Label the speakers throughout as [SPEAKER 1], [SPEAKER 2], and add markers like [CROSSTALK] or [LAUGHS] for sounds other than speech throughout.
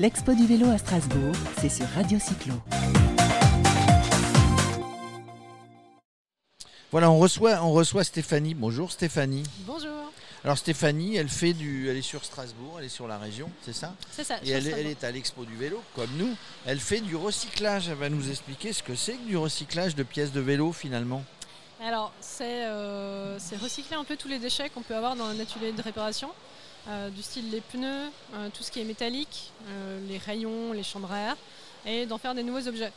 [SPEAKER 1] L'Expo du vélo à Strasbourg, c'est sur Radio Cyclo.
[SPEAKER 2] Voilà, on reçoit, on reçoit Stéphanie. Bonjour Stéphanie.
[SPEAKER 3] Bonjour.
[SPEAKER 2] Alors Stéphanie, elle fait du, elle est sur Strasbourg, elle est sur la région, c'est ça?
[SPEAKER 3] C'est ça.
[SPEAKER 2] Et elle, est- elle
[SPEAKER 3] Strasbourg.
[SPEAKER 2] est à l'expo du vélo, comme nous. Elle fait du recyclage. Elle va nous expliquer ce que c'est que du recyclage de pièces de vélo finalement.
[SPEAKER 3] Alors, c'est euh, c'est recycler un peu tous les déchets qu'on peut avoir dans un atelier de réparation, euh, du style les pneus, euh, tout ce qui est métallique, euh, les rayons, les chambres à air, et d'en faire des nouveaux objets.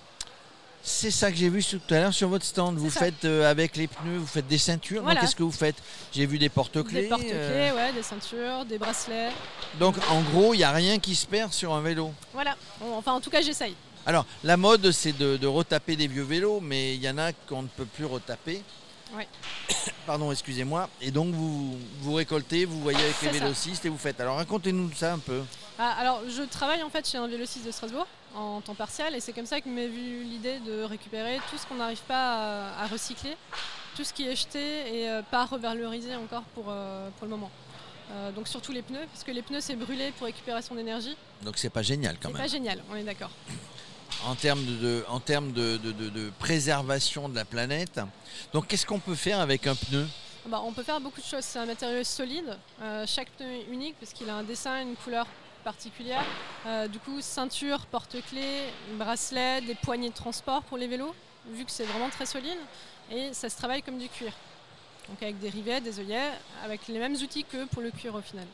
[SPEAKER 2] C'est ça que j'ai vu tout à l'heure sur votre stand. Vous
[SPEAKER 3] ça.
[SPEAKER 2] faites avec les pneus, vous faites des ceintures.
[SPEAKER 3] Voilà.
[SPEAKER 2] Qu'est-ce que vous faites? J'ai vu des porte-clés.
[SPEAKER 3] Des porte-clés, ouais, des ceintures, des bracelets.
[SPEAKER 2] Donc en gros, il n'y a rien qui se perd sur un vélo.
[SPEAKER 3] Voilà. Bon, enfin, en tout cas, j'essaye.
[SPEAKER 2] Alors, la mode, c'est de, de retaper des vieux vélos, mais il y en a qu'on ne peut plus retaper.
[SPEAKER 3] Ouais. [COUGHS]
[SPEAKER 2] Pardon, excusez-moi. Et donc, vous, vous récoltez, vous voyez avec les
[SPEAKER 3] C'est ça.
[SPEAKER 2] vélocistes et vous faites. Alors, racontez-nous ça un peu.
[SPEAKER 3] Ah, alors, je travaille en fait chez un vélociste de Strasbourg en temps partiel, et c'est comme ça que m'est venue l'idée de récupérer tout ce qu'on n'arrive pas à, à recycler, tout ce qui est jeté et euh, pas revalorisé encore pour, euh, pour le moment. Euh, donc surtout les pneus, parce que les pneus c'est brûler pour récupération d'énergie.
[SPEAKER 2] Donc, c'est pas génial quand
[SPEAKER 3] C'est
[SPEAKER 2] même.
[SPEAKER 3] pas génial, on est d'accord. [COUGHS]
[SPEAKER 2] En termes, de, en termes de préservation de la planète. Donc, qu'est-ce qu'on peut faire avec un pneu?
[SPEAKER 3] Bah, on peut faire beaucoup de choses. C'est un matériau solide. Euh, chaque pneu est unique parce qu'il a un dessin, une couleur particulière. Euh, du coup, ceinture, porte-clés, bracelet, des poignées de transport pour les vélos, vu que c'est vraiment très solide. Et ça se travaille comme du cuir. Donc avec des rivets, des œillets, avec les mêmes outils que pour le cuir au final.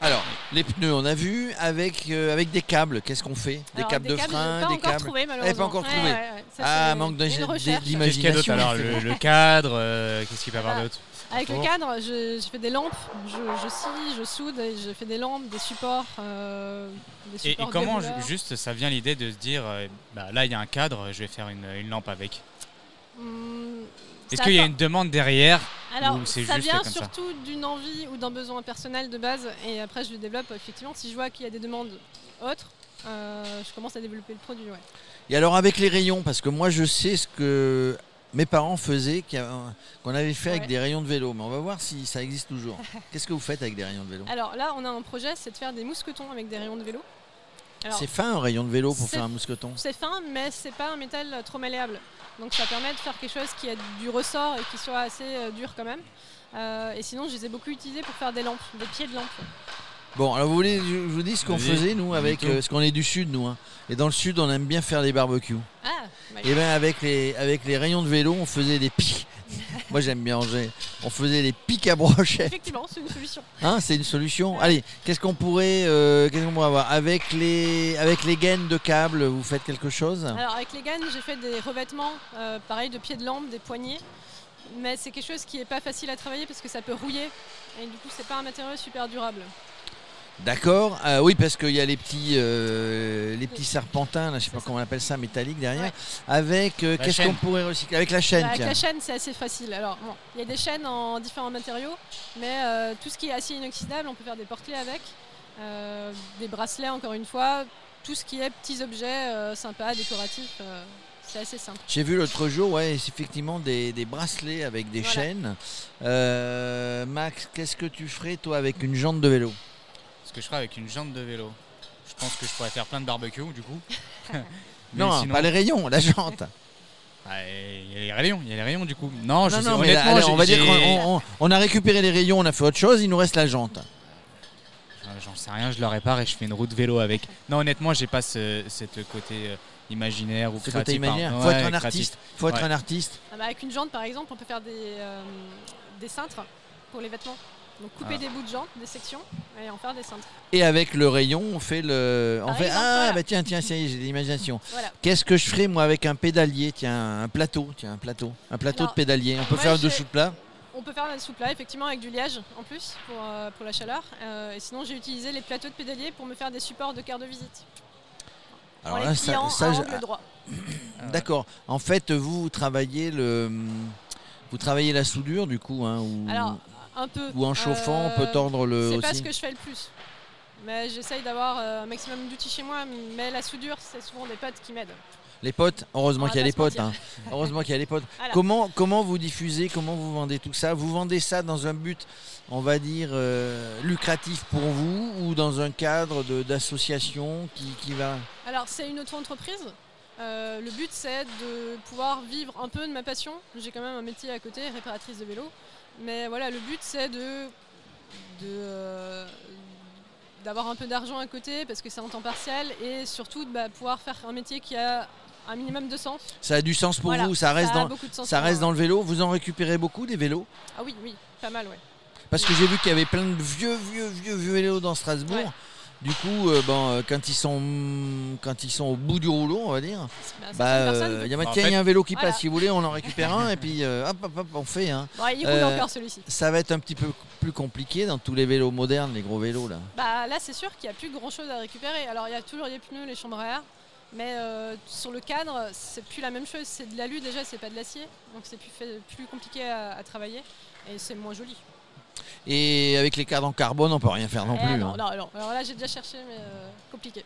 [SPEAKER 2] Alors, les pneus, on a vu. Avec, euh, avec des câbles, qu'est-ce qu'on fait Des
[SPEAKER 3] Alors,
[SPEAKER 2] câbles de frein,
[SPEAKER 3] pas
[SPEAKER 2] des
[SPEAKER 3] encore
[SPEAKER 2] câbles.
[SPEAKER 3] trouvé malheureusement.
[SPEAKER 2] encore trouvé.
[SPEAKER 3] ouais, ouais. Ça,
[SPEAKER 2] Ah,
[SPEAKER 3] c'est
[SPEAKER 2] manque
[SPEAKER 3] une
[SPEAKER 2] d'ingé-
[SPEAKER 3] recherche.
[SPEAKER 2] d'imagi-
[SPEAKER 4] Qu'est-ce qu'il y a d'autre alors le, cadre, euh, qu'est-ce qu'il peut y avoir
[SPEAKER 3] Ah,
[SPEAKER 4] d'autre
[SPEAKER 3] Avec le cadre, je, je fais des lampes, je, je scie, je soude, et je fais des lampes, des supports. euh, des
[SPEAKER 4] Et, et
[SPEAKER 3] supports
[SPEAKER 4] comment
[SPEAKER 3] dérouleurs.
[SPEAKER 4] juste ça vient l'idée de se dire, euh, bah, là il y a un cadre, je vais faire une, une lampe avec
[SPEAKER 3] Hum,
[SPEAKER 4] Est-ce qu'il y a une demande derrière
[SPEAKER 3] Alors, ça
[SPEAKER 4] juste
[SPEAKER 3] vient surtout d'une envie ou d'un besoin personnel de base, et après je le développe effectivement. Si je vois qu'il y a des demandes autres, euh, je commence à développer le produit. Ouais.
[SPEAKER 2] Et alors avec les rayons, parce que moi je sais ce que mes parents faisaient, qu'on avait fait avec
[SPEAKER 3] Ouais.
[SPEAKER 2] des rayons de vélo, mais on va voir si ça existe toujours. [LAUGHS] Qu'est-ce que vous faites avec des rayons de vélo?
[SPEAKER 3] Alors là, on a un projet, c'est de faire des mousquetons avec des rayons de vélo.
[SPEAKER 2] C'est fin un rayon de vélo pour faire un mousqueton.
[SPEAKER 3] c'est fin, mais c'est pas un métal trop malléable. Donc ça permet de faire quelque chose qui a du ressort et qui soit assez euh, dur quand même. Euh, et sinon, je les ai beaucoup utilisés pour faire des lampes, des pieds de lampes.
[SPEAKER 2] Bon, alors vous voulez que je vous dis ce qu'on faisait nous avec, euh, parce qu'on est du sud nous, hein. et dans le sud on aime bien faire des barbecues.
[SPEAKER 3] Ah,
[SPEAKER 2] Et bien avec les, avec les rayons de vélo on faisait des pics. Moi j'aime bien. On faisait des pics à brochettes.
[SPEAKER 3] effectivement, c'est une solution.
[SPEAKER 2] Hein, c'est une solution. Allez, qu'est-ce qu'on pourrait, euh, qu'est-ce qu'on pourrait avoir avec les, avec les gaines de câbles Vous faites quelque chose
[SPEAKER 3] Alors avec les gaines, j'ai fait des revêtements, euh, pareil de pieds de lampe, des poignées. Mais c'est quelque chose qui n'est pas facile à travailler parce que ça peut rouiller. Et du coup, c'est pas un matériau super durable.
[SPEAKER 2] D'accord. Euh, oui, parce qu'il y a les petits, euh, les petits serpentins, là, je sais pas
[SPEAKER 3] ça.
[SPEAKER 2] comment on appelle ça, métalliques derrière.
[SPEAKER 3] Ouais.
[SPEAKER 2] Avec, euh,
[SPEAKER 4] La
[SPEAKER 2] qu'est-ce
[SPEAKER 4] chaîne.
[SPEAKER 2] qu'on pourrait recycler? Avec la chaîne,
[SPEAKER 3] Bah, avec
[SPEAKER 2] tiens.
[SPEAKER 3] la chaîne, c'est assez facile. Alors, bon, il y a des chaînes en différents matériaux, mais euh, tout ce qui est acier inoxydable, on peut faire des porte-clés avec, euh, des bracelets, encore une fois, tout ce qui est petits objets euh, sympas, décoratifs, euh, c'est assez simple.
[SPEAKER 2] J'ai vu l'autre jour, ouais, c'est effectivement des, des bracelets avec des
[SPEAKER 3] Voilà.
[SPEAKER 2] chaînes. Euh, Max, qu'est-ce que tu ferais toi avec une jante de vélo?
[SPEAKER 4] Ce que je ferais avec une jante de vélo. Je pense que je pourrais faire plein de barbecue du coup. [LAUGHS] [LAUGHS]
[SPEAKER 2] Non,
[SPEAKER 4] sinon-
[SPEAKER 2] pas les rayons, la jante. [LAUGHS]
[SPEAKER 4] Ah, Il y a les rayons, il y a les rayons du coup. Non, je
[SPEAKER 2] non,
[SPEAKER 4] sais,
[SPEAKER 2] non, mais là,
[SPEAKER 4] honnêtement,
[SPEAKER 2] allez, on va dire qu'on on- on a récupéré les rayons, on a fait autre chose, il nous reste la jante.
[SPEAKER 4] Euh, J'en sais rien, je le répare et je fais une route vélo avec. Non, honnêtement, j'ai pas ce, cette côté euh, imaginaire ou
[SPEAKER 2] Ce côté
[SPEAKER 4] créatif.
[SPEAKER 2] imaginaire.
[SPEAKER 4] pardon.
[SPEAKER 2] Faut
[SPEAKER 4] Ouais,
[SPEAKER 2] être un
[SPEAKER 4] créatif.
[SPEAKER 2] artiste. Faut être
[SPEAKER 4] Ouais.
[SPEAKER 2] un artiste.
[SPEAKER 3] Ah bah, avec une jante, par exemple, on peut faire des, euh, des cintres pour les vêtements. Donc couper
[SPEAKER 4] Ah.
[SPEAKER 3] des bouts de jante, des sections, et en faire des cintres.
[SPEAKER 2] Et avec le rayon, on fait le. On
[SPEAKER 3] Par
[SPEAKER 2] fait
[SPEAKER 3] exemple,
[SPEAKER 2] ah
[SPEAKER 3] voilà.
[SPEAKER 2] bah tiens tiens ça y est, j'ai de l'imagination.
[SPEAKER 3] Voilà.
[SPEAKER 2] Qu'est-ce que je ferais moi avec un pédalier? Tiens un plateau, tiens un plateau, un plateau
[SPEAKER 3] Alors,
[SPEAKER 2] de pédalier. On peut faire
[SPEAKER 3] j'ai-
[SPEAKER 2] dessous de plat.
[SPEAKER 3] On peut faire un sous plat effectivement avec du liège en plus pour, euh, pour la chaleur. Euh, et sinon j'ai utilisé les plateaux de pédalier pour me faire des supports de carte de visite.
[SPEAKER 2] Alors là
[SPEAKER 3] les
[SPEAKER 2] ça, ça. [COUGHS] D'accord. En fait vous, vous travaillez le. Vous travaillez la soudure du coup, hein, ou,
[SPEAKER 3] Alors un peu.
[SPEAKER 2] ou en chauffant, on
[SPEAKER 3] euh,
[SPEAKER 2] peut tordre le
[SPEAKER 3] C'est pas ce que je fais le plus. Mais j'essaye d'avoir euh, un maximum d'outils chez moi. Mais la soudure, c'est souvent des potes qui m'aident.
[SPEAKER 2] les potes, heureusement qu'il y a les potes. hein. Heureusement qu'il y a les potes. [LAUGHS]
[SPEAKER 3] Voilà.
[SPEAKER 2] Comment, comment vous diffusez, comment vous vendez tout ça? Vous vendez ça dans un but, on va dire, euh, lucratif pour vous ou dans un cadre de- d'association qui, qui va...
[SPEAKER 3] Alors, c'est une auto-entreprise. Euh, le but, c'est de pouvoir vivre un peu de ma passion. J'ai quand même un métier à côté, réparatrice de vélo. Mais voilà, le but, c'est de, euh, d'avoir un peu d'argent à côté parce que c'est en temps partiel et surtout de bah, pouvoir faire un métier qui a un minimum de sens.
[SPEAKER 2] Ça a du sens pour
[SPEAKER 3] Voilà,
[SPEAKER 2] vous Ça reste, dans,
[SPEAKER 3] sens
[SPEAKER 2] ça reste le vélo Vous en récupérez beaucoup des vélos?
[SPEAKER 3] Ah oui, oui, pas mal, ouais.
[SPEAKER 2] Parce que j'ai vu qu'il y avait plein de vieux, vieux, vieux, vieux vélos dans Strasbourg.
[SPEAKER 3] Ouais.
[SPEAKER 2] Du coup, euh, bon, euh, quand, ils sont, quand ils sont au bout du rouleau, on va dire,
[SPEAKER 3] Bah,
[SPEAKER 2] bah, euh, il y a tiens, y a un vélo qui
[SPEAKER 3] Voilà.
[SPEAKER 2] passe, si vous voulez, on en récupère un et puis euh, hop, hop, hop, on fait. hein.
[SPEAKER 3] Bon, il roule encore celui-ci.
[SPEAKER 2] Ça va être un petit peu plus compliqué dans tous les vélos modernes, les gros vélos là.
[SPEAKER 3] Bah, là, c'est sûr qu'il n'y a plus grand chose à récupérer. Alors, il y a toujours les pneus, les chambres à air. Mais euh, sur le cadre, c'est plus la même chose. C'est de l'alu déjà, c'est pas de l'acier. Donc, c'est plus, fait- plus compliqué à, à travailler. Et c'est moins joli.
[SPEAKER 2] Et avec les cadres en carbone, on peut rien faire non
[SPEAKER 3] Eh
[SPEAKER 2] plus.
[SPEAKER 3] non,
[SPEAKER 2] hein.
[SPEAKER 3] non, non. Alors là, j'ai déjà cherché, mais euh, compliqué.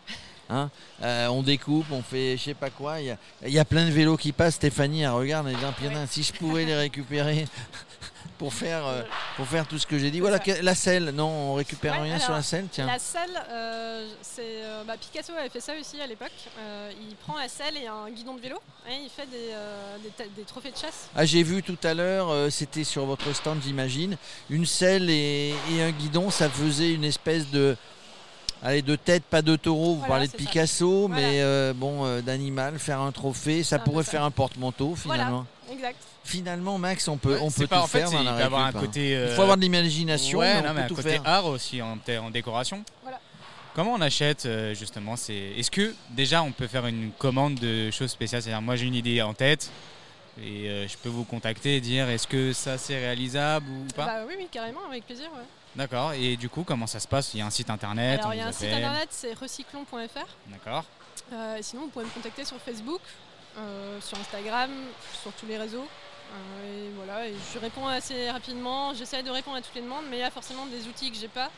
[SPEAKER 2] Euh, on découpe, on fait je sais pas quoi. Il y a, il y a plein de vélos qui passent. Stéphanie, elle regarde, elle dit si je pouvais les récupérer [LAUGHS] pour faire, euh, pour faire tout ce que j'ai dit. Voilà, que- la selle, non, on récupère
[SPEAKER 3] Ouais,
[SPEAKER 2] rien sur la selle, tiens.
[SPEAKER 3] La selle, euh, c'est bah, Picasso avait fait ça aussi à l'époque. Il prend la selle et un guidon de vélo et il fait des, des, ta- des trophées de chasse.
[SPEAKER 2] Ah, j'ai vu tout à l'heure, c'était sur votre stand, j'imagine, une selle et, et un guidon, ça faisait une espèce de, allez, de tête, pas de taureau. Vous
[SPEAKER 3] Voilà,
[SPEAKER 2] parlez de. Picasso,
[SPEAKER 3] Voilà.
[SPEAKER 2] mais euh, bon, euh, d'animal, faire un trophée, ça
[SPEAKER 3] un
[SPEAKER 2] pourrait
[SPEAKER 3] ça.
[SPEAKER 2] faire un porte-manteau finalement.
[SPEAKER 3] Exact.
[SPEAKER 2] Finalement, Max, on peut,
[SPEAKER 4] Ouais,
[SPEAKER 2] on
[SPEAKER 4] c'est
[SPEAKER 2] peut
[SPEAKER 4] pas-
[SPEAKER 2] tout
[SPEAKER 4] en fait,
[SPEAKER 2] faire
[SPEAKER 4] il
[SPEAKER 2] la
[SPEAKER 4] peut avoir un
[SPEAKER 2] hein.
[SPEAKER 4] côté.
[SPEAKER 2] Il
[SPEAKER 4] euh,
[SPEAKER 2] faut avoir de l'imagination,
[SPEAKER 4] ouais,
[SPEAKER 2] mais
[SPEAKER 4] non, un
[SPEAKER 2] tout
[SPEAKER 4] côté
[SPEAKER 2] faire.
[SPEAKER 4] art aussi en, en décoration.
[SPEAKER 3] Voilà.
[SPEAKER 4] Comment on achète euh, justement c'est... Est-ce que déjà on peut faire une commande de choses spéciales? C'est-à-dire moi j'ai une idée en tête et euh, je peux vous contacter et dire est-ce que ça c'est réalisable ou pas?
[SPEAKER 3] Bah, oui, oui, carrément, avec plaisir. ouais.
[SPEAKER 4] D'accord. Et du coup comment ça se passe? Il y a un site internet
[SPEAKER 3] Alors, il y a un site internet, c'est recyclon.fr.
[SPEAKER 4] D'accord.
[SPEAKER 3] Euh, sinon, vous pouvez me contacter sur Facebook, euh, sur Instagram, sur tous les réseaux. Euh, et voilà, et je réponds assez rapidement. J'essaie de répondre à toutes les demandes, mais il y a forcément des outils que j'ai pas.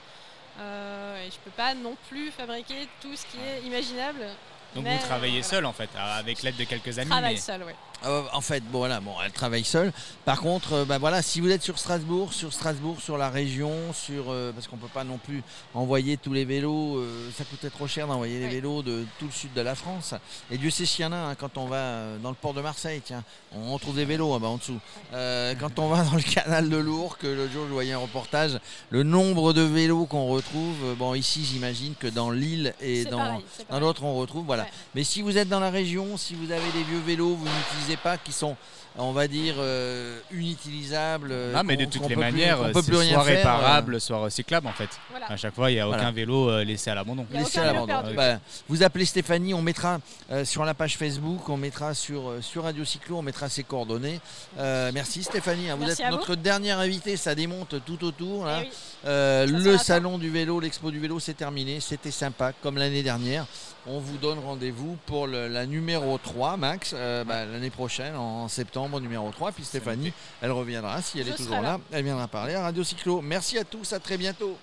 [SPEAKER 3] Euh, et je peux pas non plus fabriquer tout ce qui est imaginable.
[SPEAKER 4] Donc
[SPEAKER 3] Mais,
[SPEAKER 4] vous travaillez
[SPEAKER 3] voilà.
[SPEAKER 4] seul en fait avec l'aide de quelques amis.
[SPEAKER 3] Travaille
[SPEAKER 4] mais-
[SPEAKER 3] seul, ouais.
[SPEAKER 2] Euh, en fait, bon, voilà, bon, elle travaille seule. Par contre, euh, bah, voilà, si vous êtes sur Strasbourg, sur Strasbourg, sur la région, sur euh, parce qu'on peut pas non plus envoyer tous les vélos, euh, ça coûtait trop cher d'envoyer les
[SPEAKER 3] Oui.
[SPEAKER 2] vélos de tout le sud de la France. Et Dieu sait s'il y en a hein, quand on va dans le port de Marseille, tiens, on trouve des vélos hein, bah, en dessous. Euh, quand on va [LAUGHS] dans le canal de Lourdes, que le jour je voyais un reportage, le nombre de vélos qu'on retrouve, bon ici j'imagine que dans l'île et dans
[SPEAKER 3] pareil,
[SPEAKER 2] l'autre on retrouve, voilà.
[SPEAKER 3] Ouais.
[SPEAKER 2] Mais si vous êtes dans la région, si vous avez des vieux vélos, vous pas, qui sont, on va dire, euh, inutilisables. euh,
[SPEAKER 4] Ah mais de toutes les
[SPEAKER 2] peut plus-
[SPEAKER 4] manières, c'est
[SPEAKER 2] rien
[SPEAKER 4] soit
[SPEAKER 2] faire, euh,
[SPEAKER 4] réparable, soit recyclable en fait.
[SPEAKER 3] Voilà.
[SPEAKER 4] À chaque fois, il n'y a aucun
[SPEAKER 2] Voilà.
[SPEAKER 4] vélo euh, laissé à l'abandon.
[SPEAKER 2] À. Bah, vous appelez Stéphanie, on mettra euh, sur la page Facebook, on mettra sur, euh, sur Radio Cyclo, on mettra ses coordonnées. Euh, merci Stéphanie, hein, vous
[SPEAKER 3] Merci
[SPEAKER 2] êtes
[SPEAKER 3] à vous.
[SPEAKER 2] notre dernière invitée, ça démonte tout autour. là.
[SPEAKER 3] Eh oui.
[SPEAKER 2] Euh, le salon du vélo, l'expo du vélo, c'est terminé. C'était sympa, comme l'année dernière. On vous donne rendez-vous pour le- la numéro 3, Max, euh, bah, l'année prochaine, en septembre, numéro 3. Puis Stéphanie, elle reviendra, si elle
[SPEAKER 3] Je
[SPEAKER 2] est toujours là.
[SPEAKER 3] là.
[SPEAKER 2] elle viendra parler à Radio Cyclo. Merci à tous, à très bientôt.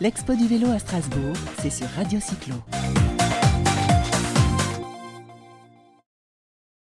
[SPEAKER 1] L'expo du vélo à Strasbourg, c'est sur Radio Cyclo.